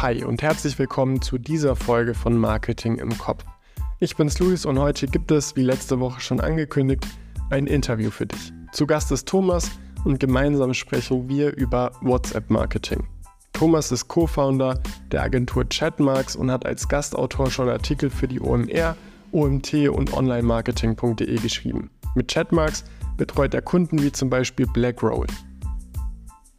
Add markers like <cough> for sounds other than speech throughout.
Hi und herzlich willkommen zu dieser Folge von Marketing im Kopf. Ich bin's Luis und heute gibt es, wie letzte Woche schon angekündigt, ein Interview für dich. Zu Gast ist Thomas und gemeinsam sprechen wir über WhatsApp-Marketing. Thomas ist Co-Founder der Agentur Chatmarks und hat als Gastautor schon Artikel für die OMR, OMT und Onlinemarketing.de geschrieben. Mit Chatmarks betreut er Kunden wie zum Beispiel BlackRoll.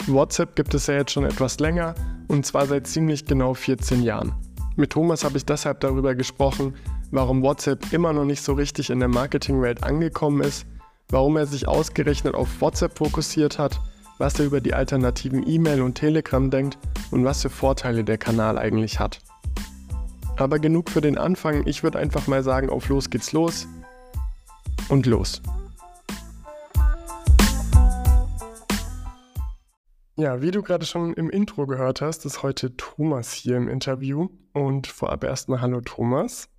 WhatsApp gibt es ja jetzt schon etwas länger und zwar seit ziemlich genau 14 Jahren. Mit Thomas habe ich deshalb darüber gesprochen, warum WhatsApp immer noch nicht so richtig in der Marketingwelt angekommen ist, warum er sich ausgerechnet auf WhatsApp fokussiert hat, was er über die alternativen E-Mail und Telegram denkt und was für Vorteile der Kanal eigentlich hat. Aber genug für den Anfang, ich würde einfach mal sagen, auf los geht's los und los. Ja, wie du gerade schon im Intro gehört hast, ist heute Thomas hier im Interview. Und vorab erstmal Hallo Thomas.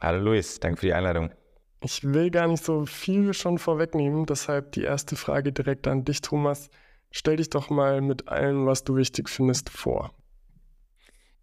Hallo Luis, danke für die Einladung. Ich will gar nicht so viel schon vorwegnehmen, deshalb die erste Frage direkt an dich, Thomas. Stell dich doch mal mit allem, was du wichtig findest, vor.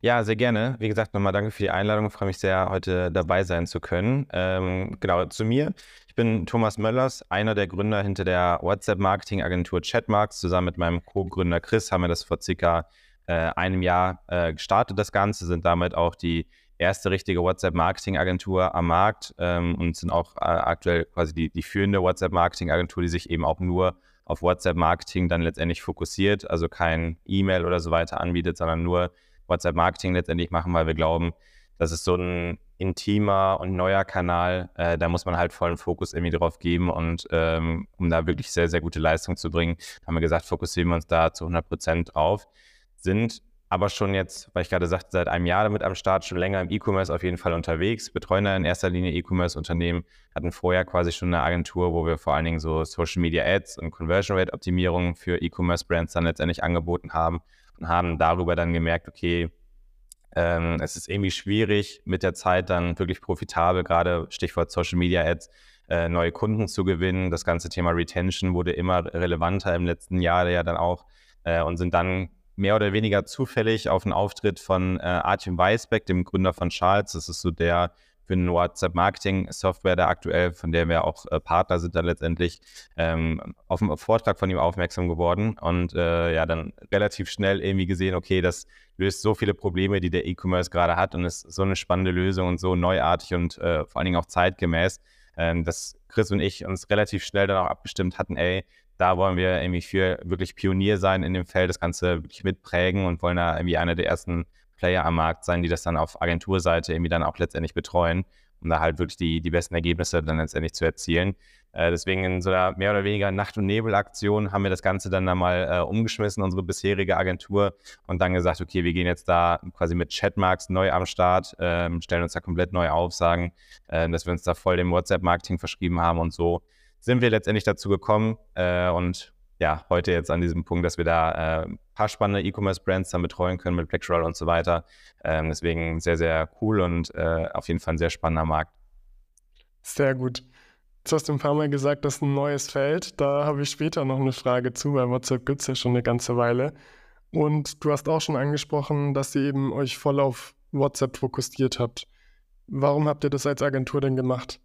Ja, sehr gerne. Wie gesagt, nochmal danke für die Einladung. Ich freue mich sehr, heute dabei sein zu können. Ähm, genau, zu mir. Ich bin Thomas Möllers, einer der Gründer hinter der WhatsApp-Marketing-Agentur Chatmarks. Zusammen mit meinem Co-Gründer Chris haben wir das vor circa äh, einem Jahr äh, gestartet, das Ganze. Sind damit auch die erste richtige WhatsApp-Marketing-Agentur am Markt ähm, und sind auch äh, aktuell quasi die, die führende WhatsApp-Marketing-Agentur, die sich eben auch nur auf WhatsApp-Marketing dann letztendlich fokussiert, also kein E-Mail oder so weiter anbietet, sondern nur WhatsApp-Marketing letztendlich machen, weil wir glauben, das ist so ein intimer und neuer Kanal. Äh, da muss man halt vollen Fokus irgendwie drauf geben und ähm, um da wirklich sehr, sehr gute Leistung zu bringen, haben wir gesagt, fokussieren wir uns da zu 100 Prozent drauf. Sind aber schon jetzt, weil ich gerade sagte, seit einem Jahr damit am Start, schon länger im E-Commerce auf jeden Fall unterwegs, betreuen da in erster Linie E-Commerce-Unternehmen, hatten vorher quasi schon eine Agentur, wo wir vor allen Dingen so Social Media Ads und Conversion Rate Optimierung für E-Commerce-Brands dann letztendlich angeboten haben und haben darüber dann gemerkt, okay, ähm, es ist irgendwie schwierig, mit der Zeit dann wirklich profitabel, gerade Stichwort Social Media Ads, äh, neue Kunden zu gewinnen. Das ganze Thema Retention wurde immer relevanter im letzten Jahr ja dann auch äh, und sind dann mehr oder weniger zufällig auf einen Auftritt von äh, Artem Weisbeck, dem Gründer von Charles. Das ist so der für eine WhatsApp-Marketing-Software da aktuell, von der wir auch äh, Partner sind dann letztendlich, ähm, auf einen Vortrag von ihm aufmerksam geworden. Und äh, ja, dann relativ schnell irgendwie gesehen, okay, das löst so viele Probleme, die der E-Commerce gerade hat und ist so eine spannende Lösung und so neuartig und äh, vor allen Dingen auch zeitgemäß, ähm, dass Chris und ich uns relativ schnell dann auch abgestimmt hatten, ey, da wollen wir irgendwie für wirklich Pionier sein in dem Feld, das Ganze wirklich mitprägen und wollen da irgendwie einer der ersten Player am Markt sein, die das dann auf Agenturseite irgendwie dann auch letztendlich betreuen, um da halt wirklich die, die besten Ergebnisse dann letztendlich zu erzielen. Äh, deswegen in so einer mehr oder weniger Nacht- und Nebel-Aktion haben wir das Ganze dann da mal äh, umgeschmissen, unsere bisherige Agentur, und dann gesagt, okay, wir gehen jetzt da quasi mit Chatmarks neu am Start, äh, stellen uns da komplett neu auf, sagen, äh, dass wir uns da voll dem WhatsApp-Marketing verschrieben haben und so sind wir letztendlich dazu gekommen äh, und ja, heute jetzt an diesem Punkt, dass wir da äh, paar spannende E-Commerce-Brands dann betreuen können mit Blackroll und so weiter. Ähm, deswegen sehr, sehr cool und äh, auf jeden Fall ein sehr spannender Markt. Sehr gut. Jetzt hast du ein paar Mal gesagt, das ist ein neues Feld. Da habe ich später noch eine Frage zu, weil WhatsApp gibt es ja schon eine ganze Weile. Und du hast auch schon angesprochen, dass ihr eben euch voll auf WhatsApp fokussiert habt. Warum habt ihr das als Agentur denn gemacht?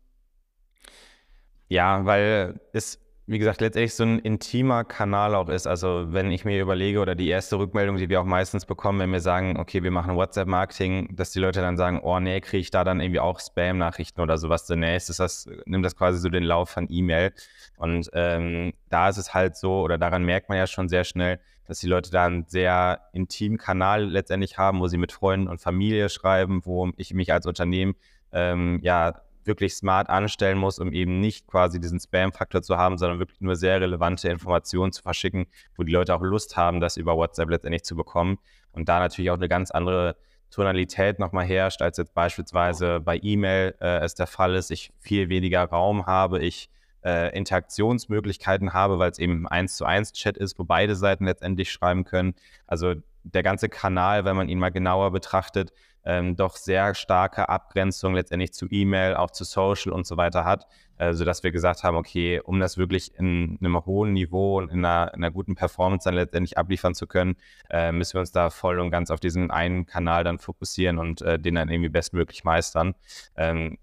Ja, weil es wie gesagt, letztendlich so ein intimer Kanal auch ist. Also wenn ich mir überlege oder die erste Rückmeldung, die wir auch meistens bekommen, wenn wir sagen, okay, wir machen WhatsApp-Marketing, dass die Leute dann sagen, oh nee, kriege ich da dann irgendwie auch Spam-Nachrichten oder sowas zunächst. ist das, nimmt das quasi so den Lauf von E-Mail. Und ähm, da ist es halt so, oder daran merkt man ja schon sehr schnell, dass die Leute da einen sehr intimen Kanal letztendlich haben, wo sie mit Freunden und Familie schreiben, wo ich mich als Unternehmen ähm, ja wirklich smart anstellen muss, um eben nicht quasi diesen Spam-Faktor zu haben, sondern wirklich nur sehr relevante Informationen zu verschicken, wo die Leute auch Lust haben, das über WhatsApp letztendlich zu bekommen. Und da natürlich auch eine ganz andere Tonalität nochmal herrscht, als jetzt beispielsweise bei E-Mail äh, es der Fall ist, ich viel weniger Raum habe, ich äh, Interaktionsmöglichkeiten habe, weil es eben eins zu eins Chat ist, wo beide Seiten letztendlich schreiben können. Also der ganze Kanal, wenn man ihn mal genauer betrachtet, ähm, doch sehr starke Abgrenzung letztendlich zu E-Mail, auch zu Social und so weiter hat, äh, sodass wir gesagt haben, okay, um das wirklich in einem hohen Niveau und in einer, in einer guten Performance dann letztendlich abliefern zu können, äh, müssen wir uns da voll und ganz auf diesen einen Kanal dann fokussieren und äh, den dann irgendwie bestmöglich meistern. Ähm,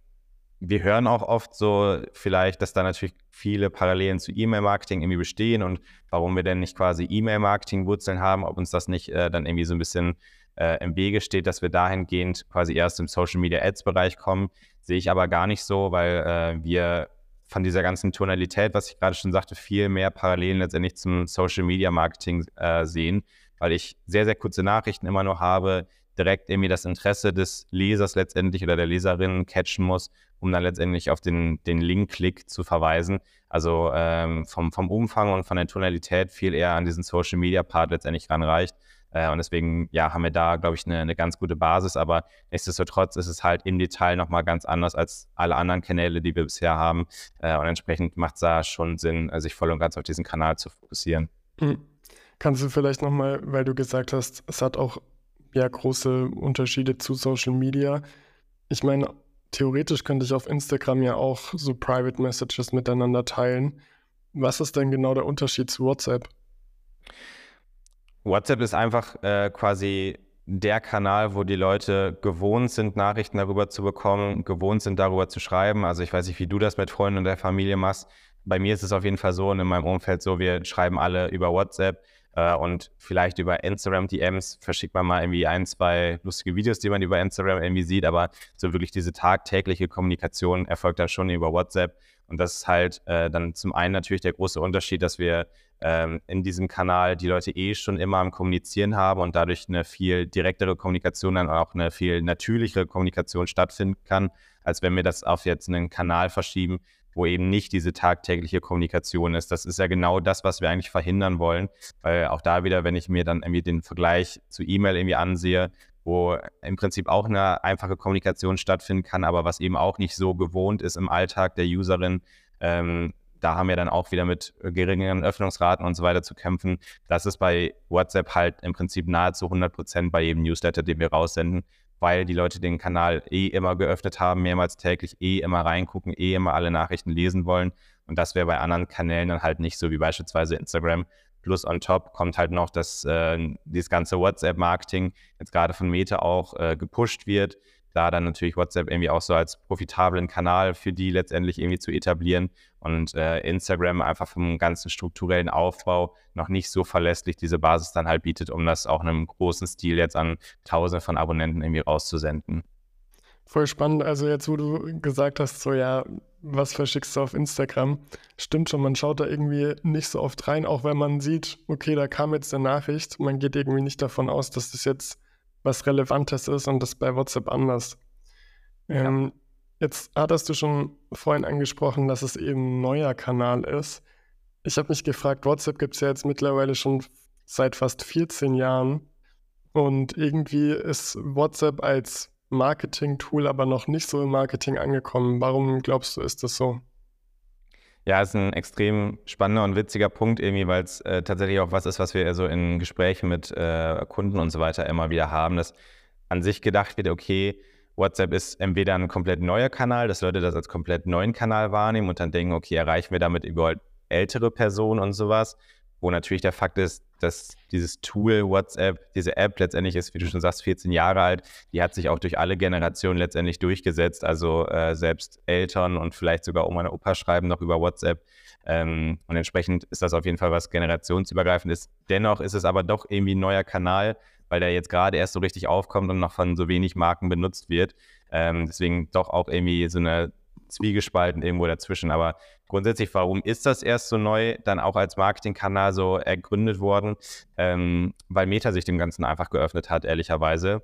wir hören auch oft so vielleicht, dass da natürlich viele Parallelen zu E-Mail-Marketing irgendwie bestehen und warum wir denn nicht quasi E-Mail-Marketing-Wurzeln haben, ob uns das nicht äh, dann irgendwie so ein bisschen äh, im Wege steht, dass wir dahingehend quasi erst im Social Media Ads Bereich kommen, sehe ich aber gar nicht so, weil äh, wir von dieser ganzen Tonalität, was ich gerade schon sagte, viel mehr Parallelen letztendlich zum Social Media Marketing äh, sehen, weil ich sehr, sehr kurze Nachrichten immer nur habe, direkt irgendwie das Interesse des Lesers letztendlich oder der Leserin catchen muss, um dann letztendlich auf den, den Link-Klick zu verweisen. Also ähm, vom, vom Umfang und von der Tonalität viel eher an diesen Social-Media-Part letztendlich ranreicht. Äh, und deswegen, ja, haben wir da, glaube ich, eine, eine ganz gute Basis. Aber nichtsdestotrotz ist es halt im Detail nochmal ganz anders als alle anderen Kanäle, die wir bisher haben. Äh, und entsprechend macht es da schon Sinn, äh, sich voll und ganz auf diesen Kanal zu fokussieren. Mhm. Kannst du vielleicht nochmal, weil du gesagt hast, es hat auch ja große Unterschiede zu Social Media. Ich meine, theoretisch könnte ich auf Instagram ja auch so Private Messages miteinander teilen. Was ist denn genau der Unterschied zu WhatsApp? WhatsApp ist einfach äh, quasi der Kanal, wo die Leute gewohnt sind, Nachrichten darüber zu bekommen, gewohnt sind, darüber zu schreiben. Also ich weiß nicht, wie du das mit Freunden und der Familie machst. Bei mir ist es auf jeden Fall so und in meinem Umfeld so, wir schreiben alle über WhatsApp äh, und vielleicht über Instagram DMs verschickt man mal irgendwie ein, zwei lustige Videos, die man über Instagram irgendwie sieht, aber so wirklich diese tagtägliche Kommunikation erfolgt dann schon über WhatsApp. Und das ist halt äh, dann zum einen natürlich der große Unterschied, dass wir ähm, in diesem Kanal die Leute eh schon immer am Kommunizieren haben und dadurch eine viel direktere Kommunikation, dann auch eine viel natürlichere Kommunikation stattfinden kann, als wenn wir das auf jetzt einen Kanal verschieben, wo eben nicht diese tagtägliche Kommunikation ist. Das ist ja genau das, was wir eigentlich verhindern wollen, weil auch da wieder, wenn ich mir dann irgendwie den Vergleich zu E-Mail irgendwie ansehe, wo im Prinzip auch eine einfache Kommunikation stattfinden kann, aber was eben auch nicht so gewohnt ist im Alltag der Userin, ähm, da haben wir dann auch wieder mit geringeren Öffnungsraten und so weiter zu kämpfen. Das ist bei WhatsApp halt im Prinzip nahezu 100 Prozent bei jedem Newsletter, den wir raussenden, weil die Leute den Kanal eh immer geöffnet haben, mehrmals täglich, eh immer reingucken, eh immer alle Nachrichten lesen wollen. Und das wäre bei anderen Kanälen dann halt nicht so wie beispielsweise Instagram. Plus on top kommt halt noch, dass äh, dieses ganze WhatsApp-Marketing jetzt gerade von Meta auch äh, gepusht wird da dann natürlich WhatsApp irgendwie auch so als profitablen Kanal für die letztendlich irgendwie zu etablieren und äh, Instagram einfach vom ganzen strukturellen Aufbau noch nicht so verlässlich diese Basis dann halt bietet, um das auch in einem großen Stil jetzt an Tausende von Abonnenten irgendwie rauszusenden. Voll spannend. Also jetzt, wo du gesagt hast, so ja, was verschickst du auf Instagram? Stimmt schon, man schaut da irgendwie nicht so oft rein, auch wenn man sieht, okay, da kam jetzt eine Nachricht. Man geht irgendwie nicht davon aus, dass das jetzt was Relevantes ist und das bei WhatsApp anders. Ja. Ähm, jetzt hattest du schon vorhin angesprochen, dass es eben ein neuer Kanal ist. Ich habe mich gefragt, WhatsApp gibt es ja jetzt mittlerweile schon seit fast 14 Jahren. Und irgendwie ist WhatsApp als Marketing-Tool aber noch nicht so im Marketing angekommen. Warum glaubst du, ist das so? Ja, ist ein extrem spannender und witziger Punkt irgendwie, weil es äh, tatsächlich auch was ist, was wir so in Gesprächen mit äh, Kunden und so weiter immer wieder haben, dass an sich gedacht wird, okay, WhatsApp ist entweder ein komplett neuer Kanal, dass Leute das als komplett neuen Kanal wahrnehmen und dann denken, okay, erreichen wir damit überhaupt ältere Personen und sowas wo natürlich der Fakt ist, dass dieses Tool WhatsApp, diese App letztendlich ist, wie du schon sagst, 14 Jahre alt, die hat sich auch durch alle Generationen letztendlich durchgesetzt. Also äh, selbst Eltern und vielleicht sogar Oma und Opa schreiben noch über WhatsApp. Ähm, und entsprechend ist das auf jeden Fall was generationsübergreifend ist. Dennoch ist es aber doch irgendwie ein neuer Kanal, weil der jetzt gerade erst so richtig aufkommt und noch von so wenig Marken benutzt wird. Ähm, deswegen doch auch irgendwie so eine zwiegespalten irgendwo dazwischen. Aber grundsätzlich, warum ist das erst so neu, dann auch als Marketingkanal so ergründet worden? Ähm, weil Meta sich dem Ganzen einfach geöffnet hat, ehrlicherweise.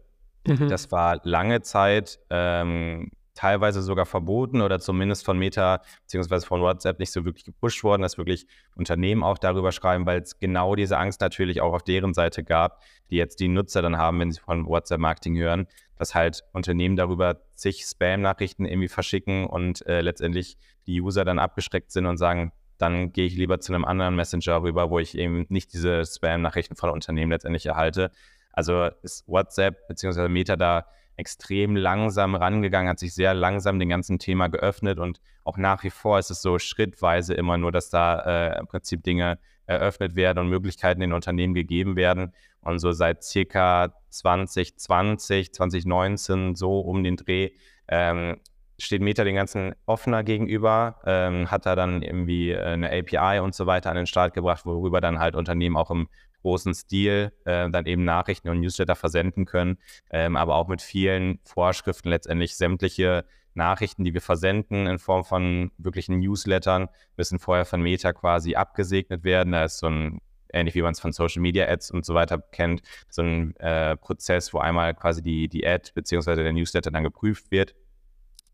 Mhm. Das war lange Zeit ähm, teilweise sogar verboten oder zumindest von Meta bzw. von WhatsApp nicht so wirklich gepusht worden, dass wirklich Unternehmen auch darüber schreiben, weil es genau diese Angst natürlich auch auf deren Seite gab, die jetzt die Nutzer dann haben, wenn sie von WhatsApp-Marketing hören, dass halt Unternehmen darüber zig Spam-Nachrichten irgendwie verschicken und äh, letztendlich die User dann abgeschreckt sind und sagen, dann gehe ich lieber zu einem anderen Messenger rüber, wo ich eben nicht diese Spam-Nachrichten von Unternehmen letztendlich erhalte. Also ist WhatsApp bzw. Meta da extrem langsam rangegangen, hat sich sehr langsam dem ganzen Thema geöffnet und auch nach wie vor ist es so schrittweise immer nur, dass da äh, im Prinzip Dinge eröffnet werden und Möglichkeiten in Unternehmen gegeben werden. Und so seit circa 2020, 2019, so um den Dreh, ähm, steht Meta den ganzen offener gegenüber, ähm, hat da dann irgendwie eine API und so weiter an den Start gebracht, worüber dann halt Unternehmen auch im großen Stil äh, dann eben Nachrichten und Newsletter versenden können, ähm, aber auch mit vielen Vorschriften letztendlich sämtliche Nachrichten, die wir versenden in Form von wirklichen Newslettern, müssen vorher von Meta quasi abgesegnet werden. Da ist so ein ähnlich wie man es von Social Media Ads und so weiter kennt, so ein äh, Prozess, wo einmal quasi die, die Ad bzw. der Newsletter dann geprüft wird.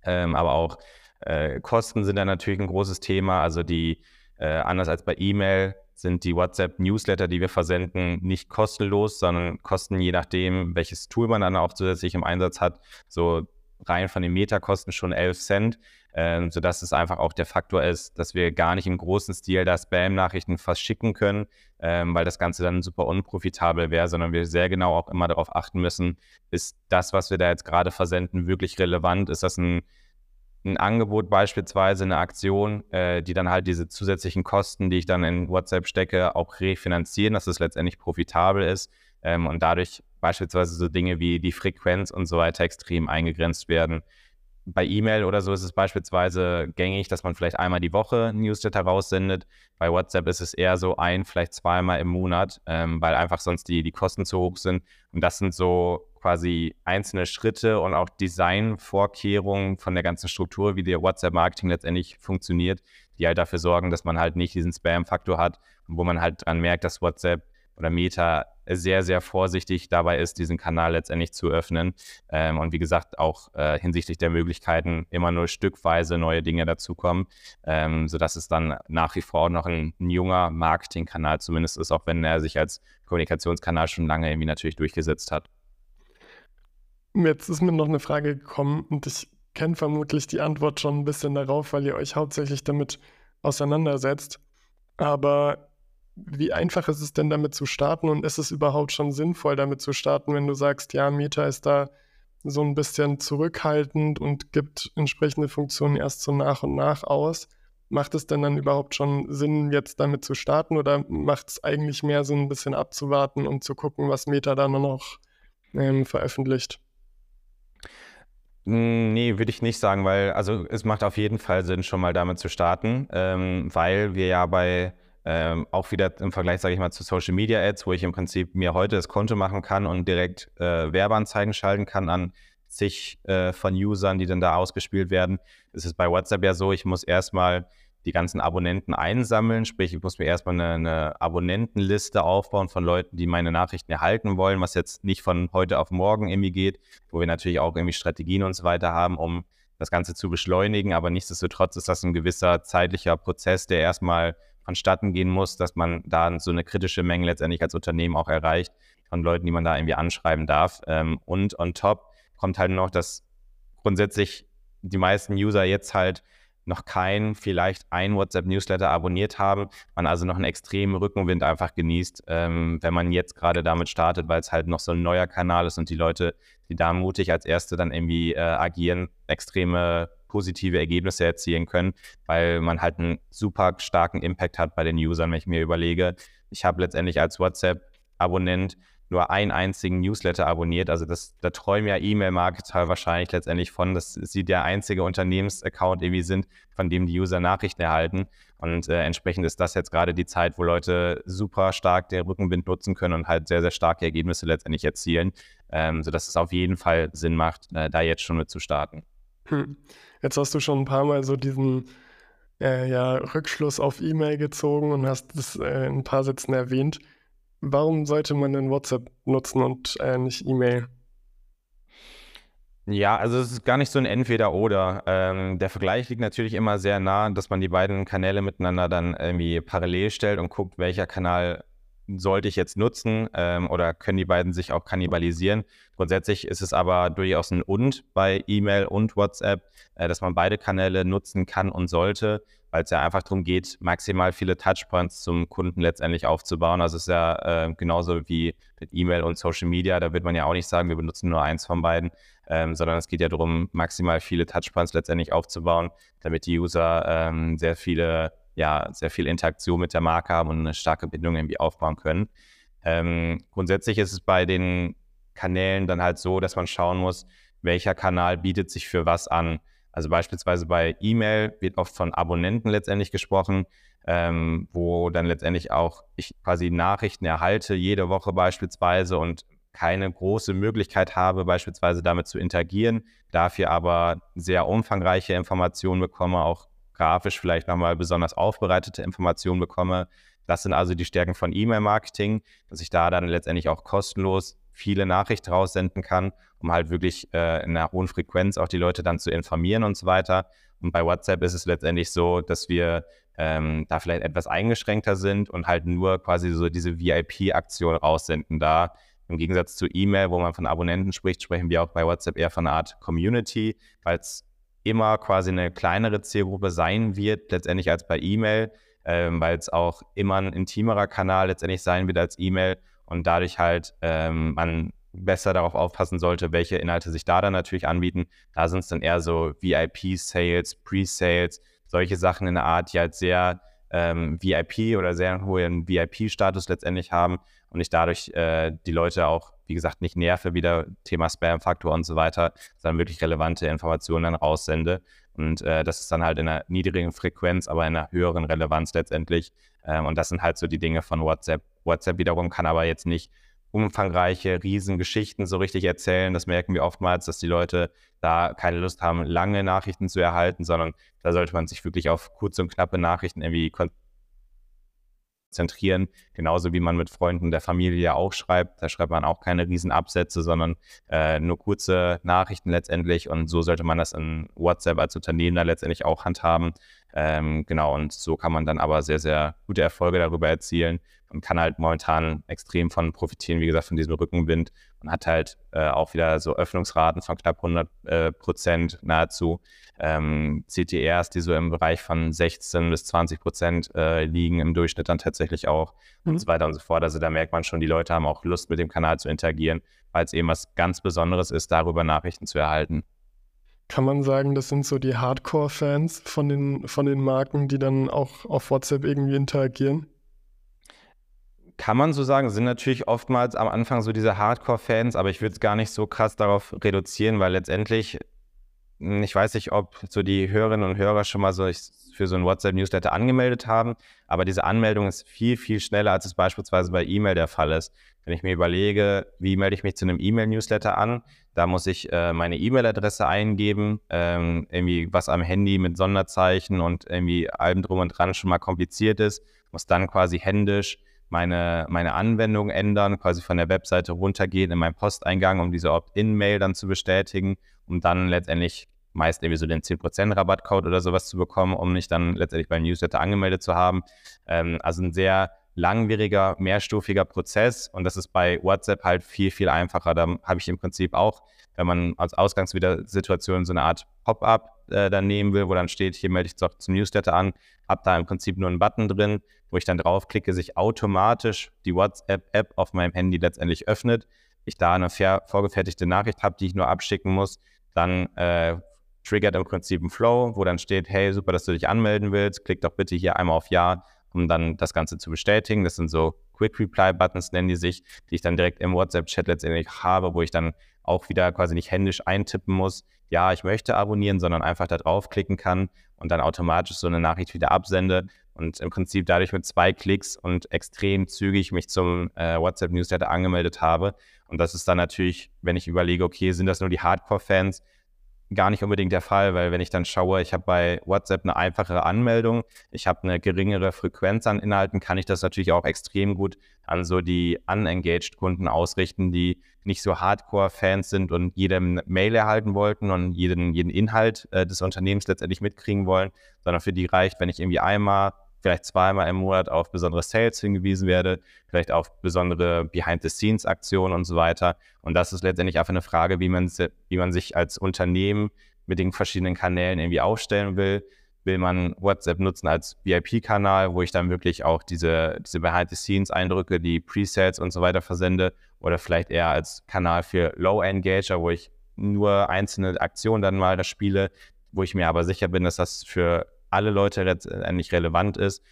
Ähm, aber auch äh, Kosten sind da natürlich ein großes Thema. Also die, äh, anders als bei E-Mail, sind die WhatsApp-Newsletter, die wir versenden, nicht kostenlos, sondern kosten je nachdem, welches Tool man dann auch zusätzlich im Einsatz hat, so rein von den Metakosten schon 11 Cent, äh, sodass es einfach auch der Faktor ist, dass wir gar nicht im großen Stil da Spam-Nachrichten verschicken können, ähm, weil das Ganze dann super unprofitabel wäre, sondern wir sehr genau auch immer darauf achten müssen, ist das, was wir da jetzt gerade versenden, wirklich relevant? Ist das ein ein Angebot beispielsweise, eine Aktion, äh, die dann halt diese zusätzlichen Kosten, die ich dann in WhatsApp stecke, auch refinanzieren, dass es letztendlich profitabel ist ähm, und dadurch beispielsweise so Dinge wie die Frequenz und so weiter extrem eingegrenzt werden. Bei E-Mail oder so ist es beispielsweise gängig, dass man vielleicht einmal die Woche ein Newsletter raussendet. Bei WhatsApp ist es eher so ein, vielleicht zweimal im Monat, ähm, weil einfach sonst die, die Kosten zu hoch sind. Und das sind so quasi einzelne Schritte und auch Designvorkehrungen von der ganzen Struktur, wie der WhatsApp-Marketing letztendlich funktioniert, die halt dafür sorgen, dass man halt nicht diesen Spam-Faktor hat und wo man halt dran merkt, dass WhatsApp oder Meta sehr, sehr vorsichtig dabei ist, diesen Kanal letztendlich zu öffnen. Ähm, und wie gesagt, auch äh, hinsichtlich der Möglichkeiten immer nur stückweise neue Dinge dazukommen, ähm, sodass es dann nach wie vor noch ein, ein junger Marketingkanal zumindest ist, auch wenn er sich als Kommunikationskanal schon lange irgendwie natürlich durchgesetzt hat. Jetzt ist mir noch eine Frage gekommen und ich kenne vermutlich die Antwort schon ein bisschen darauf, weil ihr euch hauptsächlich damit auseinandersetzt. Aber wie einfach ist es denn damit zu starten und ist es überhaupt schon sinnvoll damit zu starten, wenn du sagst, ja, Meta ist da so ein bisschen zurückhaltend und gibt entsprechende Funktionen erst so nach und nach aus? Macht es denn dann überhaupt schon Sinn, jetzt damit zu starten oder macht es eigentlich mehr Sinn, ein bisschen abzuwarten und zu gucken, was Meta da noch ähm, veröffentlicht? Hm, nee, würde ich nicht sagen, weil also es macht auf jeden Fall Sinn, schon mal damit zu starten, ähm, weil wir ja bei ähm, auch wieder im Vergleich, sage ich mal, zu Social Media Ads, wo ich im Prinzip mir heute das Konto machen kann und direkt äh, Werbeanzeigen schalten kann an zig äh, von Usern, die dann da ausgespielt werden, ist es bei WhatsApp ja so, ich muss erstmal die ganzen Abonnenten einsammeln. Sprich, ich muss mir erstmal eine, eine, Abonnentenliste aufbauen von Leuten, die meine Nachrichten erhalten wollen, was jetzt nicht von heute auf morgen irgendwie geht, wo wir natürlich auch irgendwie Strategien und so weiter haben, um das Ganze zu beschleunigen. Aber nichtsdestotrotz ist das ein gewisser zeitlicher Prozess, der erstmal vonstatten gehen muss, dass man da so eine kritische Menge letztendlich als Unternehmen auch erreicht von Leuten, die man da irgendwie anschreiben darf. Ähm, und on top kommt halt noch, dass grundsätzlich die meisten User jetzt halt noch kein, vielleicht ein WhatsApp-Newsletter abonniert haben, man also noch einen extremen Rückenwind einfach genießt, ähm, wenn man jetzt gerade damit startet, weil es halt noch so ein neuer Kanal ist und die Leute, die da mutig als Erste dann irgendwie äh, agieren, extreme positive Ergebnisse erzielen können, weil man halt einen super starken Impact hat bei den Usern, wenn ich mir überlege, ich habe letztendlich als WhatsApp-Abonnent nur einen einzigen Newsletter abonniert. Also das, da träumen ja E-Mail-Marketer wahrscheinlich letztendlich von, dass sie der einzige Unternehmensaccount irgendwie sind, von dem die User Nachrichten erhalten. Und äh, entsprechend ist das jetzt gerade die Zeit, wo Leute super stark den Rückenwind nutzen können und halt sehr, sehr starke Ergebnisse letztendlich erzielen, ähm, sodass es auf jeden Fall Sinn macht, äh, da jetzt schon mit zu starten. Hm. Jetzt hast du schon ein paar Mal so diesen äh, ja, Rückschluss auf E-Mail gezogen und hast das äh, in ein paar Sätzen erwähnt. Warum sollte man denn WhatsApp nutzen und äh, nicht E-Mail? Ja, also es ist gar nicht so ein Entweder-Oder. Ähm, der Vergleich liegt natürlich immer sehr nah, dass man die beiden Kanäle miteinander dann irgendwie parallel stellt und guckt, welcher Kanal sollte ich jetzt nutzen ähm, oder können die beiden sich auch kannibalisieren. Grundsätzlich ist es aber durchaus ein Und bei E-Mail und WhatsApp, äh, dass man beide Kanäle nutzen kann und sollte weil es ja einfach darum geht, maximal viele Touchpoints zum Kunden letztendlich aufzubauen. Also es ist ja äh, genauso wie mit E-Mail und Social Media. Da wird man ja auch nicht sagen, wir benutzen nur eins von beiden. ähm, sondern es geht ja darum, maximal viele Touchpoints letztendlich aufzubauen, damit die User ähm, sehr viele, ja, sehr viel Interaktion mit der Marke haben und eine starke Bindung irgendwie aufbauen können. Ähm, grundsätzlich ist es bei den Kanälen dann halt so, dass man schauen muss, welcher Kanal bietet sich für was an. Also beispielsweise bei E-Mail wird oft von Abonnenten letztendlich gesprochen, ähm, wo dann letztendlich auch ich quasi Nachrichten erhalte, jede Woche beispielsweise und keine große Möglichkeit habe, beispielsweise damit zu interagieren, dafür aber sehr umfangreiche Informationen bekomme, auch grafisch vielleicht nochmal besonders aufbereitete Informationen bekomme. Das sind also die Stärken von E-Mail-Marketing, dass ich da dann letztendlich auch kostenlos viele Nachrichten raussenden kann, um halt wirklich äh, in einer hohen Frequenz auch die Leute dann zu informieren und so weiter. Und bei WhatsApp ist es letztendlich so, dass wir ähm, da vielleicht etwas eingeschränkter sind und halt nur quasi so diese VIP-Aktion raussenden da. Im Gegensatz zu E-Mail, wo man von Abonnenten spricht, sprechen wir auch bei WhatsApp eher von einer Art Community, weil es immer quasi eine kleinere Zielgruppe sein wird, letztendlich als bei E-Mail, ähm, weil es auch immer ein intimerer Kanal letztendlich sein wird als E-Mail und dadurch halt ähm, man besser darauf aufpassen sollte, welche Inhalte sich da dann natürlich anbieten. Da sind es dann eher so VIP-Sales, Pre-Sales, solche Sachen in der Art, die halt sehr ähm, VIP oder sehr hohen VIP-Status letztendlich haben und ich dadurch äh, die Leute auch, wie gesagt, nicht nerve, wieder Thema Spam-Faktor und so weiter, sondern wirklich relevante Informationen dann raussende. Und äh, das ist dann halt in einer niedrigen Frequenz, aber in einer höheren Relevanz letztendlich. Ähm, und das sind halt so die Dinge von WhatsApp. WhatsApp wiederum kann aber jetzt nicht umfangreiche Riesengeschichten so richtig erzählen. Das merken wir oftmals, dass die Leute da keine Lust haben, lange Nachrichten zu erhalten, sondern da sollte man sich wirklich auf kurze und knappe Nachrichten irgendwie konzentrieren. Genauso wie man mit Freunden der Familie auch schreibt. Da schreibt man auch keine Riesenabsätze, sondern äh, nur kurze Nachrichten letztendlich. Und so sollte man das in WhatsApp als Unternehmen dann letztendlich auch handhaben. Ähm, genau, und so kann man dann aber sehr, sehr gute Erfolge darüber erzielen und kann halt momentan extrem von profitieren, wie gesagt, von diesem Rückenwind und hat halt äh, auch wieder so Öffnungsraten von knapp 100 äh, Prozent nahezu. Ähm, CTRs, die so im Bereich von 16 bis 20 Prozent äh, liegen, im Durchschnitt dann tatsächlich auch mhm. und so weiter und so fort. Also da merkt man schon, die Leute haben auch Lust, mit dem Kanal zu interagieren, weil es eben was ganz Besonderes ist, darüber Nachrichten zu erhalten. Kann man sagen, das sind so die Hardcore-Fans von den, von den Marken, die dann auch auf WhatsApp irgendwie interagieren? Kann man so sagen, sind natürlich oftmals am Anfang so diese Hardcore-Fans, aber ich würde es gar nicht so krass darauf reduzieren, weil letztendlich, hm, ich weiß nicht, ob so die Hörerinnen und Hörer schon mal so für so ein WhatsApp-Newsletter angemeldet haben, aber diese Anmeldung ist viel, viel schneller, als es beispielsweise bei E-Mail der Fall ist. Wenn ich mir überlege, wie melde ich mich zu einem E-Mail-Newsletter an, da muss ich äh, meine E-Mail-Adresse eingeben, ähm, irgendwie was am Handy mit Sonderzeichen und irgendwie allem drum und dran schon mal kompliziert ist, muss dann quasi händisch meine, meine Anwendung ändern, quasi von der Webseite runtergehen in meinen Posteingang, um diese Opt-in-Mail dann zu bestätigen, um dann letztendlich meist irgendwie so den 10% Rabattcode oder sowas zu bekommen, um mich dann letztendlich beim Newsletter angemeldet zu haben. Ähm, also ein sehr langwieriger, mehrstufiger Prozess und das ist bei WhatsApp halt viel, viel einfacher. Da habe ich im Prinzip auch, wenn man als Ausgangssituation so eine Art Pop-up äh, dann nehmen will, wo dann steht, hier melde ich doch zum Newsletter an, habe da im Prinzip nur einen Button drin, wo ich dann draufklicke, sich automatisch die WhatsApp-App auf meinem Handy letztendlich öffnet. Ich da eine vorgefertigte Nachricht habe, die ich nur abschicken muss, dann äh, triggert im Prinzip ein Flow, wo dann steht, hey, super, dass du dich anmelden willst, klick doch bitte hier einmal auf Ja, um dann das Ganze zu bestätigen. Das sind so Quick Reply Buttons, nennen die sich, die ich dann direkt im WhatsApp-Chat letztendlich habe, wo ich dann auch wieder quasi nicht händisch eintippen muss, ja, ich möchte abonnieren, sondern einfach da draufklicken kann und dann automatisch so eine Nachricht wieder absende und im Prinzip dadurch mit zwei Klicks und extrem zügig mich zum äh, WhatsApp-Newsletter angemeldet habe. Und das ist dann natürlich, wenn ich überlege, okay, sind das nur die Hardcore-Fans? Gar nicht unbedingt der Fall, weil wenn ich dann schaue, ich habe bei WhatsApp eine einfachere Anmeldung, ich habe eine geringere Frequenz an Inhalten, kann ich das natürlich auch extrem gut an so die unengaged Kunden ausrichten, die nicht so Hardcore-Fans sind und jede Mail erhalten wollten und jeden, jeden Inhalt äh, des Unternehmens letztendlich mitkriegen wollen, sondern für die reicht, wenn ich irgendwie einmal vielleicht zweimal im Monat auf besondere Sales hingewiesen werde, vielleicht auf besondere Behind-the-Scenes-Aktionen und so weiter. Und das ist letztendlich einfach eine Frage, wie man, wie man sich als Unternehmen mit den verschiedenen Kanälen irgendwie aufstellen will. Will man WhatsApp nutzen als VIP-Kanal, wo ich dann wirklich auch diese, diese Behind-the-Scenes-Eindrücke, die Presets und so weiter versende? Oder vielleicht eher als Kanal für Low-Engager, wo ich nur einzelne Aktionen dann mal das spiele, wo ich mir aber sicher bin, dass das für alle Leute letztendlich relevant ist,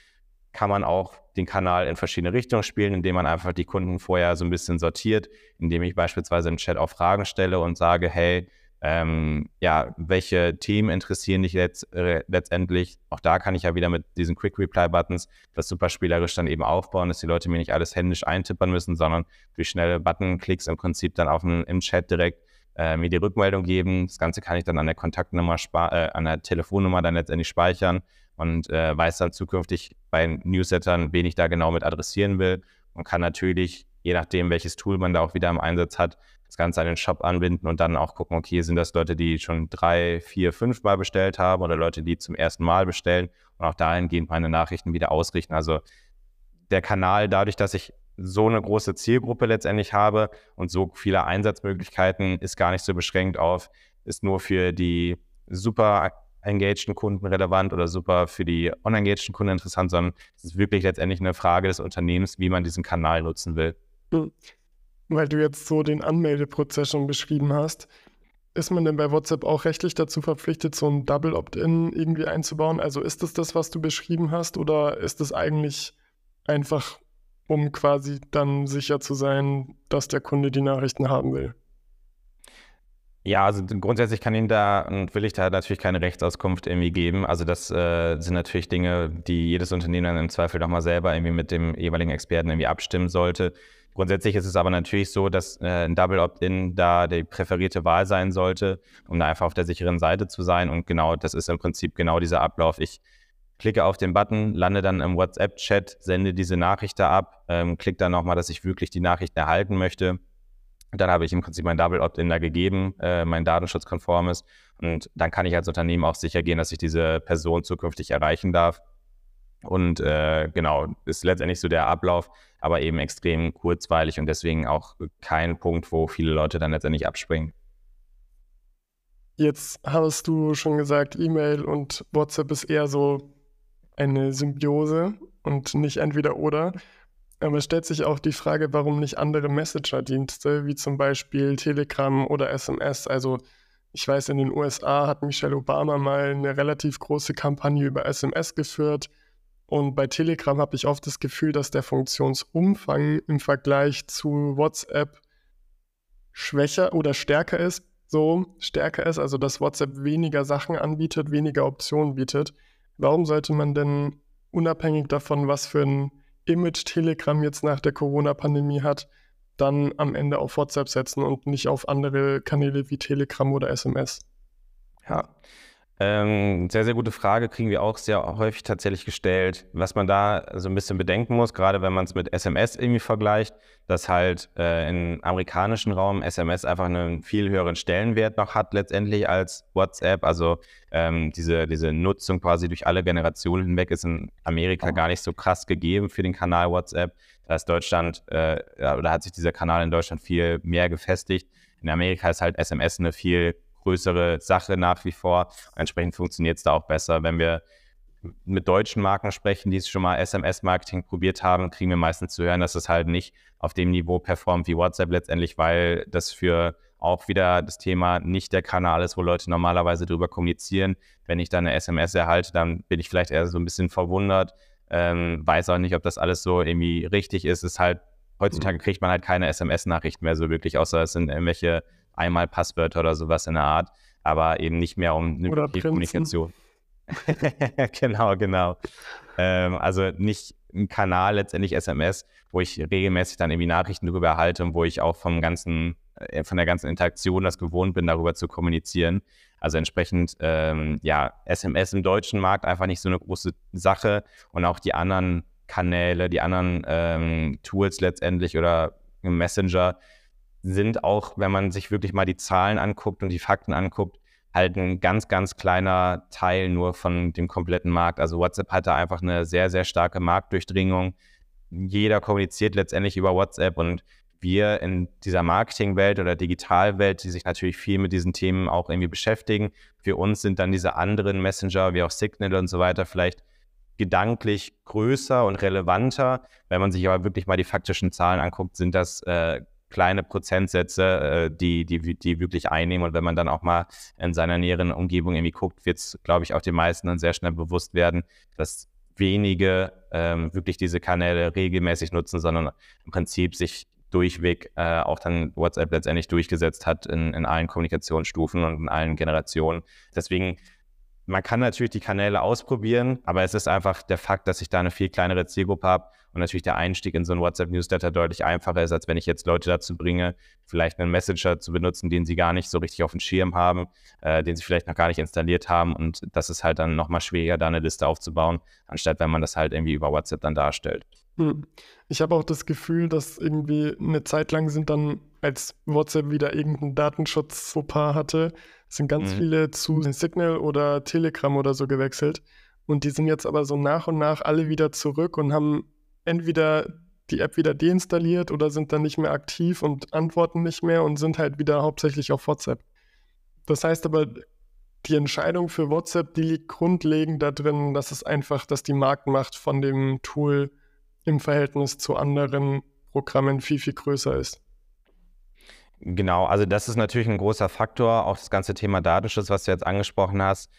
kann man auch den Kanal in verschiedene Richtungen spielen, indem man einfach die Kunden vorher so ein bisschen sortiert, indem ich beispielsweise im Chat auch Fragen stelle und sage, hey, ähm, ja, welche Themen interessieren dich jetzt äh, letztendlich? Auch da kann ich ja wieder mit diesen Quick Reply Buttons das super spielerisch dann eben aufbauen, dass die Leute mir nicht alles händisch eintippern müssen, sondern durch schnelle Buttonklicks im Prinzip dann auf dem, im Chat direkt äh, mir die Rückmeldung geben. Das Ganze kann ich dann an der Kontaktnummer, äh, an der Telefonnummer dann letztendlich speichern und äh, weiß dann zukünftig bei Newslettern, wen ich da genau mit adressieren will und kann natürlich, je nachdem, welches Tool man da auch wieder im Einsatz hat, das Ganze an den Shop anbinden und dann auch gucken, okay, sind das Leute, die schon drei, vier, fünf Mal bestellt haben oder Leute, die zum ersten Mal bestellen und auch dahingehend meine Nachrichten wieder ausrichten. Also der Kanal, dadurch, dass ich so eine große Zielgruppe letztendlich habe und so viele Einsatzmöglichkeiten, ist gar nicht so beschränkt auf, ist nur für die super engageden Kunden relevant oder super für die unengageden Kunden interessant, sondern es ist wirklich letztendlich eine Frage des Unternehmens, wie man diesen Kanal nutzen will. Hm. Weil du jetzt so den Anmeldeprozess schon beschrieben hast, ist man denn bei WhatsApp auch rechtlich dazu verpflichtet, so ein Double Opt-in irgendwie einzubauen? Also ist das, das, was du beschrieben hast, oder ist es eigentlich einfach um quasi dann sicher zu sein, dass der Kunde die Nachrichten haben will. Ja, also grundsätzlich kann Ihnen da und will ich da natürlich keine Rechtsauskunft irgendwie geben. Also das äh, sind natürlich Dinge, die jedes Unternehmen dann im Zweifel nochmal selber irgendwie mit dem jeweiligen Experten irgendwie abstimmen sollte. Grundsätzlich ist es aber natürlich so, dass äh, ein Double Opt-in da die präferierte Wahl sein sollte, um da einfach auf der sicheren Seite zu sein. Und genau das ist im Prinzip genau dieser Ablauf. Ich klicke auf den Button, lande dann im WhatsApp-Chat, sende diese Nachricht da ab, ähm, klicke dann nochmal, dass ich wirklich die Nachricht erhalten möchte. Dann habe ich im Prinzip mein Double Opt-in da gegeben, äh, mein datenschutzkonform ist. Und dann kann ich als Unternehmen auch sicher gehen, dass ich diese Person zukünftig erreichen darf. Und äh, genau, ist letztendlich so der Ablauf, aber eben extrem kurzweilig und deswegen auch kein Punkt, wo viele Leute dann letztendlich abspringen. Jetzt hast du schon gesagt, E-Mail und WhatsApp ist eher so eine Symbiose und nicht entweder oder. Aber es stellt sich auch die Frage, warum nicht andere Messenger-Dienste, wie zum Beispiel Telegram oder SMS. Also ich weiß, in den USA hat Michelle Obama mal eine relativ große Kampagne über SMS geführt. Und bei Telegram habe ich oft das Gefühl, dass der Funktionsumfang im Vergleich zu WhatsApp schwächer oder stärker ist. So stärker ist, also dass WhatsApp weniger Sachen anbietet, weniger Optionen bietet. Warum sollte man denn unabhängig davon, was für ein Image Telegram jetzt nach der Corona-Pandemie hat, dann am Ende auf WhatsApp setzen und nicht auf andere Kanäle wie Telegram oder SMS? Ja, ähm, sehr, sehr gute Frage, kriegen wir auch sehr häufig tatsächlich gestellt. Was man da so ein bisschen bedenken muss, gerade wenn man es mit SMS irgendwie vergleicht, dass halt äh, im amerikanischen Raum SMS einfach einen viel höheren Stellenwert noch hat letztendlich als WhatsApp. Also ähm, diese, diese Nutzung quasi durch alle Generationen hinweg ist in Amerika gar nicht so krass gegeben für den Kanal WhatsApp. Da ist Deutschland, äh, oder hat sich dieser Kanal in Deutschland viel mehr gefestigt. In Amerika ist halt SMS eine viel größere Sache nach wie vor. Entsprechend funktioniert es da auch besser. Wenn wir mit deutschen Marken sprechen, die es schon mal SMS-Marketing probiert haben, kriegen wir meistens zu hören, dass es halt nicht auf dem Niveau performt wie WhatsApp letztendlich, weil das für auch wieder das Thema nicht der Kanal ist, wo Leute normalerweise drüber kommunizieren. Wenn ich dann eine SMS erhalte, dann bin ich vielleicht eher so ein bisschen verwundert, ähm, weiß auch nicht, ob das alles so irgendwie richtig ist. Ist halt, heutzutage kriegt man halt keine SMS-Nachrichten mehr so wirklich, außer es sind irgendwelche einmal Passwörter oder sowas in der Art, aber eben nicht mehr um eine oder Kommunikation. <laughs> genau, genau. Ähm, also nicht ein Kanal, letztendlich SMS, wo ich regelmäßig dann irgendwie Nachrichten darüber erhalte und wo ich auch vom ganzen, äh, von der ganzen Interaktion das gewohnt bin, darüber zu kommunizieren. Also entsprechend, ähm, ja, SMS im deutschen Markt einfach nicht so eine große Sache und auch die anderen Kanäle, die anderen ähm, Tools letztendlich oder Messenger sind auch, wenn man sich wirklich mal die Zahlen anguckt und die Fakten anguckt, halt ein ganz, ganz kleiner Teil nur von dem kompletten Markt. Also WhatsApp hat da einfach eine sehr, sehr starke Marktdurchdringung. Jeder kommuniziert letztendlich über WhatsApp und wir in dieser Marketingwelt oder Digitalwelt, die sich natürlich viel mit diesen Themen auch irgendwie beschäftigen, für uns sind dann diese anderen Messenger wie auch Signal und so weiter vielleicht gedanklich größer und relevanter. Wenn man sich aber wirklich mal die faktischen Zahlen anguckt, sind das äh, kleine Prozentsätze, äh, die, die, die wirklich einnehmen. Und wenn man dann auch mal in seiner näheren Umgebung irgendwie guckt, wird es, glaube ich, auch den meisten dann sehr schnell bewusst werden, dass wenige ähm, wirklich diese Kanäle regelmäßig nutzen, sondern im Prinzip sich durchweg äh, auch dann WhatsApp letztendlich durchgesetzt hat in, in allen Kommunikationsstufen und in allen Generationen. Deswegen man kann natürlich die Kanäle ausprobieren, aber es ist einfach der Fakt, dass ich da eine viel kleinere Zielgruppe habe und natürlich der Einstieg in so ein WhatsApp-Newsletter deutlich einfacher ist, als wenn ich jetzt Leute dazu bringe, vielleicht einen Messenger zu benutzen, den sie gar nicht so richtig auf dem Schirm haben, äh, den sie vielleicht noch gar nicht installiert haben und das ist halt dann nochmal schwieriger, da eine Liste aufzubauen, anstatt wenn man das halt irgendwie über WhatsApp dann darstellt. Hm. Ich habe auch das Gefühl, dass irgendwie eine Zeit lang sind dann, als WhatsApp wieder irgendeinen datenschutz hatte, sind ganz mhm. viele zu Signal oder Telegram oder so gewechselt. Und die sind jetzt aber so nach und nach alle wieder zurück und haben entweder die App wieder deinstalliert oder sind dann nicht mehr aktiv und antworten nicht mehr und sind halt wieder hauptsächlich auf WhatsApp. Das heißt aber, die Entscheidung für WhatsApp, die liegt grundlegend da drin, dass es einfach, dass die Marktmacht von dem Tool im Verhältnis zu anderen Programmen viel, viel größer ist. Genau, also das ist natürlich ein großer Faktor. Auch das ganze Thema Datenschutz, was du jetzt angesprochen hast,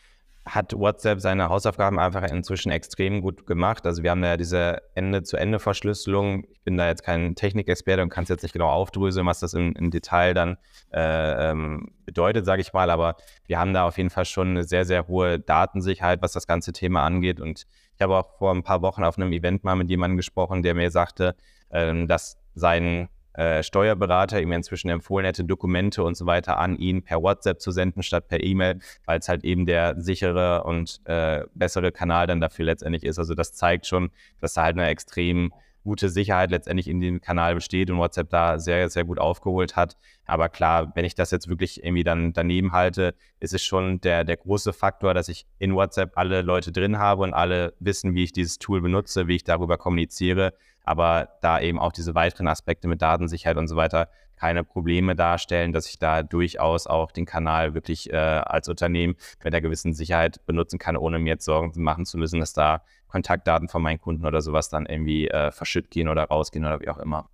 hat WhatsApp seine Hausaufgaben einfach inzwischen extrem gut gemacht. Also wir haben ja diese Ende-zu-Ende-Verschlüsselung. Ich bin da jetzt kein Technikexperte und kann es jetzt nicht genau aufdröseln, was das im, im Detail dann äh, ähm, bedeutet, sage ich mal. Aber wir haben da auf jeden Fall schon eine sehr, sehr hohe Datensicherheit, was das ganze Thema angeht. Und ich habe auch vor ein paar Wochen auf einem Event mal mit jemandem gesprochen, der mir sagte, äh, dass sein äh, Steuerberater ihm inzwischen empfohlen hätte, Dokumente und so weiter an ihn per WhatsApp zu senden statt per E-Mail, weil es halt eben der sichere und äh, bessere Kanal dann dafür letztendlich ist. Also das zeigt schon, dass da halt eine extrem gute Sicherheit letztendlich in dem Kanal besteht und WhatsApp da sehr, sehr gut aufgeholt hat. Aber klar, wenn ich das jetzt wirklich irgendwie dann daneben halte, ist es schon der, der große Faktor, dass ich in WhatsApp alle Leute drin habe und alle wissen, wie ich dieses Tool benutze, wie ich darüber kommuniziere aber da eben auch diese weiteren Aspekte mit Datensicherheit und so weiter keine Probleme darstellen, dass ich da durchaus auch den Kanal wirklich äh, als Unternehmen mit einer gewissen Sicherheit benutzen kann, ohne mir jetzt Sorgen machen zu müssen, dass da Kontaktdaten von meinen Kunden oder sowas dann irgendwie äh, verschütt gehen oder rausgehen oder wie auch immer.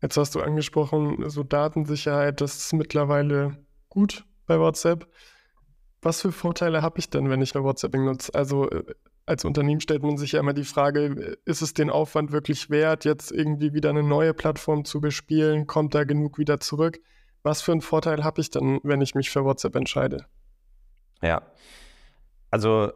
Jetzt hast du angesprochen, so Datensicherheit, das ist mittlerweile gut bei WhatsApp. Was für Vorteile habe ich denn, wenn ich WhatsApp nutze? Also äh, als Unternehmen stellt man sich ja immer die Frage, ist es den Aufwand wirklich wert, jetzt irgendwie wieder eine neue Plattform zu bespielen? Kommt da genug wieder zurück? Was für einen Vorteil habe ich dann, wenn ich mich für WhatsApp entscheide? Ja, also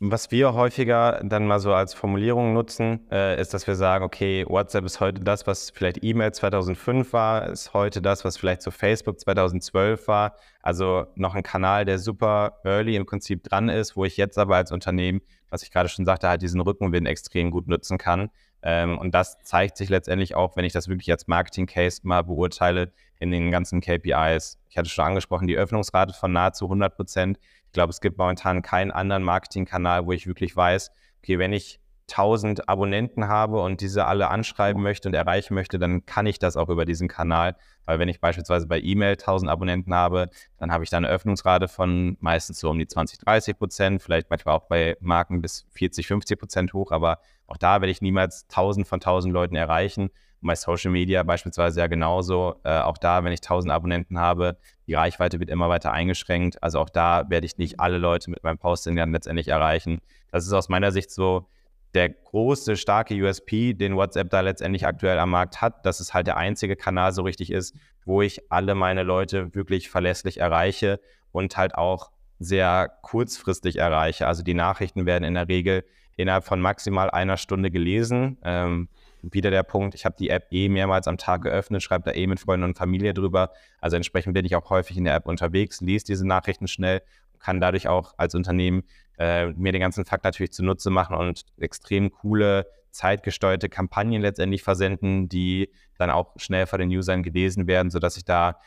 was wir häufiger dann mal so als Formulierung nutzen, äh, ist, dass wir sagen, okay, WhatsApp ist heute das, was vielleicht E-Mail 2005 war, ist heute das, was vielleicht so Facebook 2012 war. Also noch ein Kanal, der super early im Prinzip dran ist, wo ich jetzt aber als Unternehmen, was ich gerade schon sagte, halt diesen Rückenwind extrem gut nutzen kann. Ähm, und das zeigt sich letztendlich auch, wenn ich das wirklich als Marketing-Case mal beurteile, in den ganzen KPIs. Ich hatte schon angesprochen, die Öffnungsrate von nahezu 100 Prozent ich glaube, es gibt momentan keinen anderen Marketingkanal, wo ich wirklich weiß, okay, wenn ich 1000 Abonnenten habe und diese alle anschreiben möchte und erreichen möchte, dann kann ich das auch über diesen Kanal. Weil wenn ich beispielsweise bei E-Mail 1000 Abonnenten habe, dann habe ich da eine Öffnungsrate von meistens so um die 20, 30 Prozent, vielleicht manchmal auch bei Marken bis 40, 50 Prozent hoch, aber auch da werde ich niemals 1000 von 1000 Leuten erreichen. Bei Social Media beispielsweise ja genauso. Äh, auch da, wenn ich 1000 Abonnenten habe, die Reichweite wird immer weiter eingeschränkt. Also auch da werde ich nicht alle Leute mit meinem Posting dann letztendlich erreichen. Das ist aus meiner Sicht so der große, starke USP, den WhatsApp da letztendlich aktuell am Markt hat, dass es halt der einzige Kanal so richtig ist, wo ich alle meine Leute wirklich verlässlich erreiche und halt auch sehr kurzfristig erreiche. Also die Nachrichten werden in der Regel innerhalb von maximal einer Stunde gelesen. Ähm, wieder der Punkt, ich habe die App eh mehrmals am Tag geöffnet, schreibe da eh mit Freunden und Familie drüber. Also entsprechend bin ich auch häufig in der App unterwegs, lese diese Nachrichten schnell, kann dadurch auch als Unternehmen äh, mir den ganzen Fakt natürlich zunutze machen und extrem coole, zeitgesteuerte Kampagnen letztendlich versenden, die dann auch schnell von den Usern gelesen werden, sodass ich da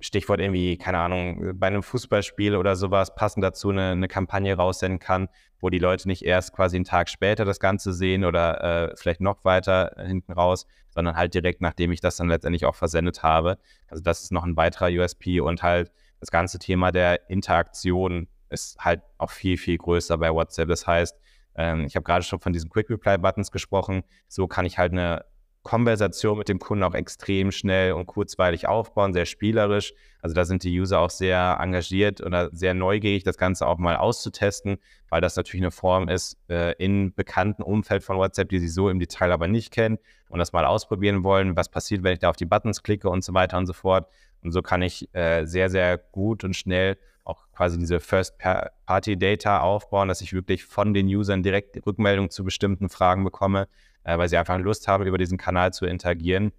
Stichwort irgendwie, keine Ahnung, bei einem Fußballspiel oder sowas passend dazu eine, eine, Kampagne raussenden kann, wo die Leute nicht erst quasi einen Tag später das Ganze sehen oder äh, vielleicht noch weiter hinten raus, sondern halt direkt, nachdem ich das dann letztendlich auch versendet habe. Also das ist noch ein weiterer USP und halt das ganze Thema der Interaktion ist halt auch viel, viel größer bei WhatsApp. Das heißt, ähm, ich habe gerade schon von diesen Quick Reply Buttons gesprochen. So kann ich halt eine Konversation mit dem Kunden auch extrem schnell und kurzweilig aufbauen, sehr spielerisch. Also da sind die User auch sehr engagiert oder sehr neugierig, das Ganze auch mal auszutesten, weil das natürlich eine Form ist äh, in bekannten Umfeld von WhatsApp, die sie so im Detail aber nicht kennen und das mal ausprobieren wollen, was passiert, wenn ich da auf die Buttons klicke und so weiter und so fort. Und so kann ich äh, sehr, sehr gut und schnell auch quasi diese First-Party-Data aufbauen, dass ich wirklich von den Usern direkt Rückmeldungen zu bestimmten Fragen bekomme, äh, weil sie einfach Lust haben, über diesen Kanal zu interagieren.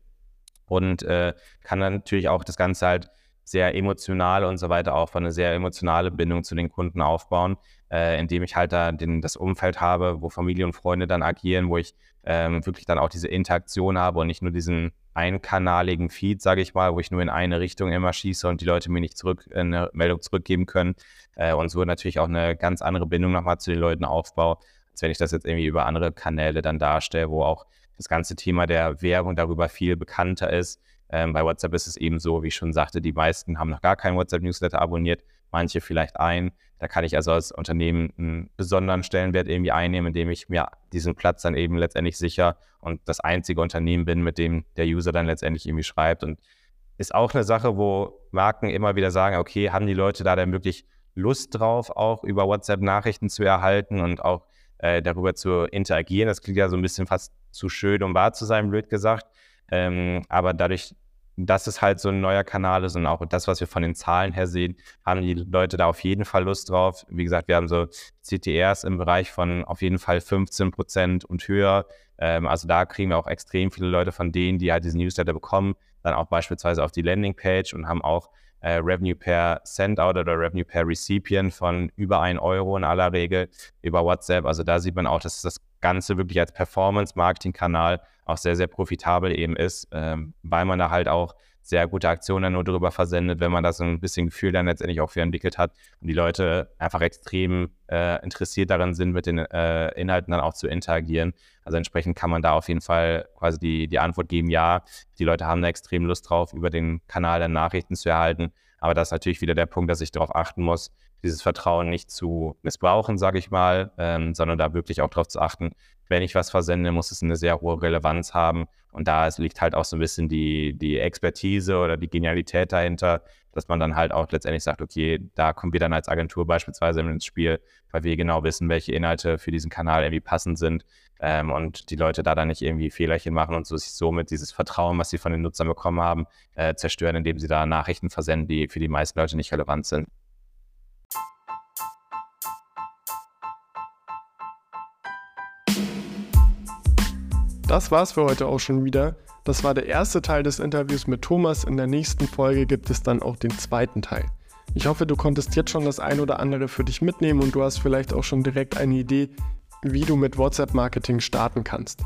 Und äh, kann dann natürlich auch das Ganze halt sehr emotional und so weiter auch eine sehr emotionale Bindung zu den Kunden aufbauen, äh, indem ich halt da den, das Umfeld habe, wo Familie und Freunde dann agieren, wo ich ähm, wirklich dann auch diese Interaktion habe und nicht nur diesen einkanaligen Feed, sage ich mal, wo ich nur in eine Richtung immer schieße und die Leute mir nicht zurück äh, eine Meldung zurückgeben können äh, und so natürlich auch eine ganz andere Bindung nochmal zu den Leuten aufbaue, als wenn ich das jetzt irgendwie über andere Kanäle dann darstelle, wo auch das ganze Thema der Werbung darüber viel bekannter ist. Ähm, bei WhatsApp ist es eben so, wie ich schon sagte, die meisten haben noch gar keinen WhatsApp-Newsletter abonniert, manche vielleicht ein. Da kann ich also als Unternehmen einen besonderen Stellenwert irgendwie einnehmen, indem ich mir diesen Platz dann eben letztendlich sicher und das einzige Unternehmen bin, mit dem der User dann letztendlich irgendwie schreibt. Und ist auch eine Sache, wo Marken immer wieder sagen, okay, haben die Leute da dann wirklich Lust drauf, auch über WhatsApp Nachrichten zu erhalten und auch äh, darüber zu interagieren. Das klingt ja so ein bisschen fast zu schön, um wahr zu sein, blöd gesagt. Ähm, aber dadurch, dass es halt so ein neuer Kanal ist und auch das, was wir von den Zahlen her sehen, haben die Leute da auf jeden Fall Lust drauf. Wie gesagt, wir haben so CTRs im Bereich von auf jeden Fall 15 Prozent und höher. Ähm, also da kriegen wir auch extrem viele Leute von denen, die halt diesen Newsletter bekommen, dann auch beispielsweise auf die Landingpage und haben auch äh, Revenue per Sendout oder Revenue per Recipient von über 1 Euro in aller Regel über WhatsApp. Also da sieht man auch, dass das Ganze wirklich als Performance-Marketing-Kanal auch sehr, sehr profitabel eben ist, ähm, weil man da halt auch sehr gute Aktionen nur darüber versendet, wenn man da so ein bisschen Gefühl dann letztendlich auch für entwickelt hat und die Leute einfach extrem äh, interessiert daran sind, mit den äh, Inhalten dann auch zu interagieren. Also entsprechend kann man da auf jeden Fall quasi die, die Antwort geben, ja, die Leute haben da extrem Lust drauf, über den Kanal der Nachrichten zu erhalten. Aber das ist natürlich wieder der Punkt, dass ich darauf achten muss, dieses Vertrauen nicht zu missbrauchen, sage ich mal, ähm, sondern da wirklich auch darauf zu achten, wenn ich was versende, muss es eine sehr hohe Relevanz haben. Und da liegt halt auch so ein bisschen die, die Expertise oder die Genialität dahinter, dass man dann halt auch letztendlich sagt, okay, da kommen wir dann als Agentur beispielsweise ins Spiel, weil wir genau wissen, welche Inhalte für diesen Kanal irgendwie passend sind ähm, und die Leute da dann nicht irgendwie Fehlerchen machen und so sich somit dieses Vertrauen, was sie von den Nutzern bekommen haben, äh, zerstören, indem sie da Nachrichten versenden, die für die meisten Leute nicht relevant sind. Das war's für heute auch schon wieder. Das war der erste Teil des Interviews mit Thomas. In der nächsten Folge gibt es dann auch den zweiten Teil. Ich hoffe, du konntest jetzt schon das ein oder andere für dich mitnehmen und du hast vielleicht auch schon direkt eine Idee, wie du mit WhatsApp-Marketing starten kannst.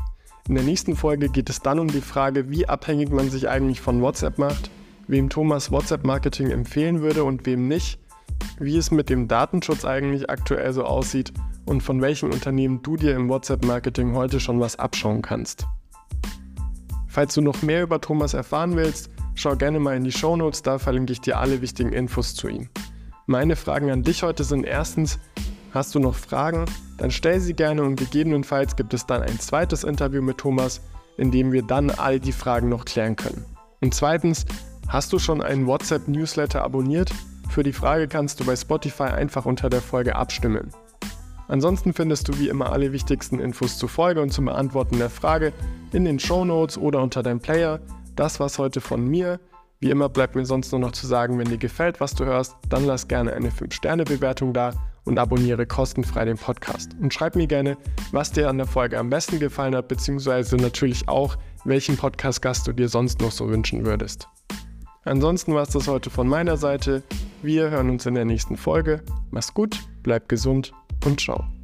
In der nächsten Folge geht es dann um die Frage, wie abhängig man sich eigentlich von WhatsApp macht, wem Thomas WhatsApp-Marketing empfehlen würde und wem nicht, wie es mit dem Datenschutz eigentlich aktuell so aussieht und von welchen Unternehmen du dir im WhatsApp-Marketing heute schon was abschauen kannst. Falls du noch mehr über Thomas erfahren willst, schau gerne mal in die Shownotes, da verlinke ich dir alle wichtigen Infos zu ihm. Meine Fragen an dich heute sind erstens, hast du noch Fragen? Dann stell sie gerne und gegebenenfalls gibt es dann ein zweites Interview mit Thomas, in dem wir dann all die Fragen noch klären können. Und zweitens, hast du schon einen WhatsApp-Newsletter abonniert? Für die Frage kannst du bei Spotify einfach unter der Folge abstimmen. Ansonsten findest du wie immer alle wichtigsten Infos zur Folge und zum Beantworten der Frage in den Show Notes oder unter deinem Player. Das war's heute von mir. Wie immer bleibt mir sonst nur noch zu sagen, wenn dir gefällt, was du hörst, dann lass gerne eine 5-Sterne-Bewertung da und abonniere kostenfrei den Podcast. Und schreib mir gerne, was dir an der Folge am besten gefallen hat, beziehungsweise natürlich auch, welchen Podcast-Gast du dir sonst noch so wünschen würdest. Ansonsten war es das heute von meiner Seite. Wir hören uns in der nächsten Folge. Mach's gut, bleib gesund und ciao.